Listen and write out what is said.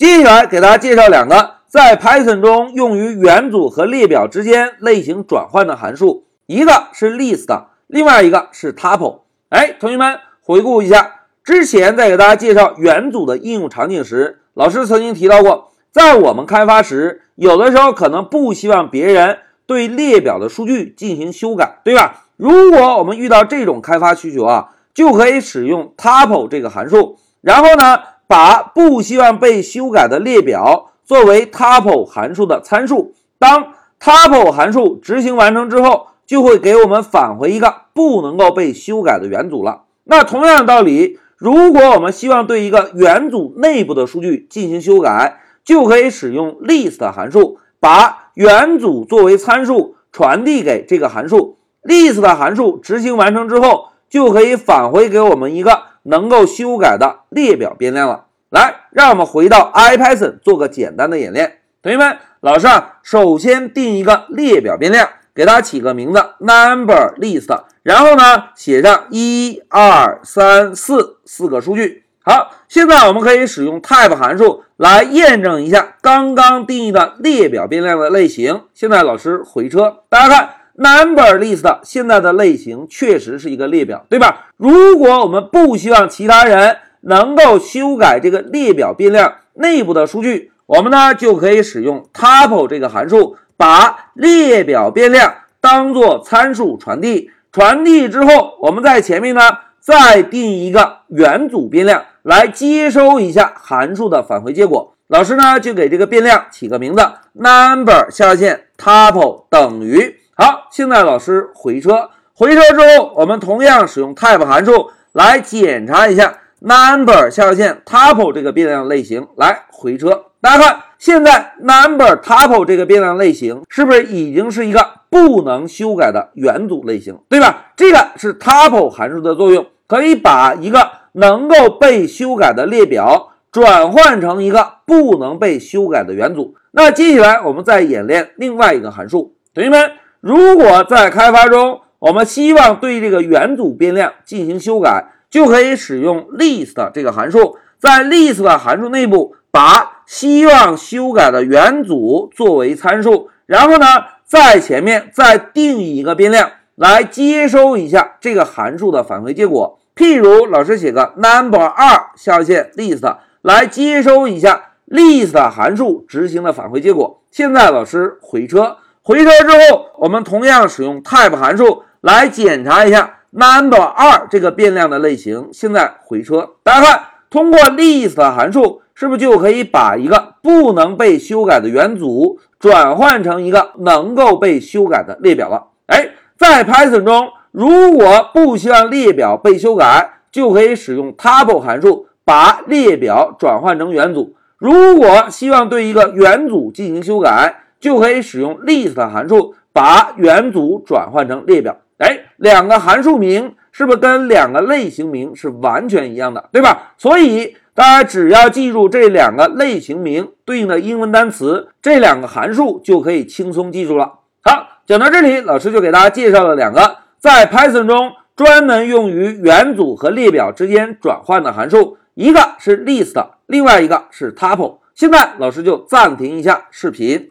接下来给大家介绍两个在 Python 中用于元组和列表之间类型转换的函数，一个是 list，另外一个是 tuple。哎，同学们回顾一下，之前在给大家介绍元组的应用场景时，老师曾经提到过，在我们开发时，有的时候可能不希望别人对列表的数据进行修改，对吧？如果我们遇到这种开发需求啊，就可以使用 tuple 这个函数，然后呢？把不希望被修改的列表作为 tuple 函数的参数，当 tuple 函数执行完成之后，就会给我们返回一个不能够被修改的元组了。那同样的道理，如果我们希望对一个元组内部的数据进行修改，就可以使用 list 函数，把元组作为参数传递给这个函数。list 函数执行完成之后，就可以返回给我们一个。能够修改的列表变量了。来，让我们回到 IPython 做个简单的演练。同学们，老师啊，首先定一个列表变量，给它起个名字 NumberList，然后呢，写上一二三四四个数据。好，现在我们可以使用 Type 函数来验证一下刚刚定义的列表变量的类型。现在老师回车，大家看。Number list 现在的类型确实是一个列表，对吧？如果我们不希望其他人能够修改这个列表变量内部的数据，我们呢就可以使用 tuple 这个函数，把列表变量当做参数传递。传递之后，我们在前面呢再定一个元组变量来接收一下函数的返回结果。老师呢就给这个变量起个名字，number 下线 tuple 等于。好，现在老师回车，回车之后，我们同样使用 type 函数来检查一下 number 下划线 tuple 这个变量类型。来回车，大家看，现在 number tuple 这个变量类型是不是已经是一个不能修改的元组类型，对吧？这个是 tuple 函数的作用，可以把一个能够被修改的列表转换成一个不能被修改的元组。那接下来我们再演练另外一个函数，同学们。如果在开发中，我们希望对这个元组变量进行修改，就可以使用 list 这个函数，在 list 的函数内部把希望修改的元组作为参数，然后呢，在前面再定义一个变量来接收一下这个函数的返回结果。譬如老师写个 number 二下划线 list 来接收一下 list 函数执行的返回结果。现在老师回车。回车之后，我们同样使用 type 函数来检查一下 number 二这个变量的类型。现在回车，大家看，通过 list 函数，是不是就可以把一个不能被修改的元组转换成一个能够被修改的列表了？哎，在 Python 中，如果不希望列表被修改，就可以使用 tuple 函数把列表转换成元组。如果希望对一个元组进行修改，就可以使用 list 函数把元组转换成列表。哎，两个函数名是不是跟两个类型名是完全一样的，对吧？所以大家只要记住这两个类型名对应的英文单词，这两个函数就可以轻松记住了。好，讲到这里，老师就给大家介绍了两个在 Python 中专门用于元组和列表之间转换的函数，一个是 list，另外一个是 tuple。现在老师就暂停一下视频。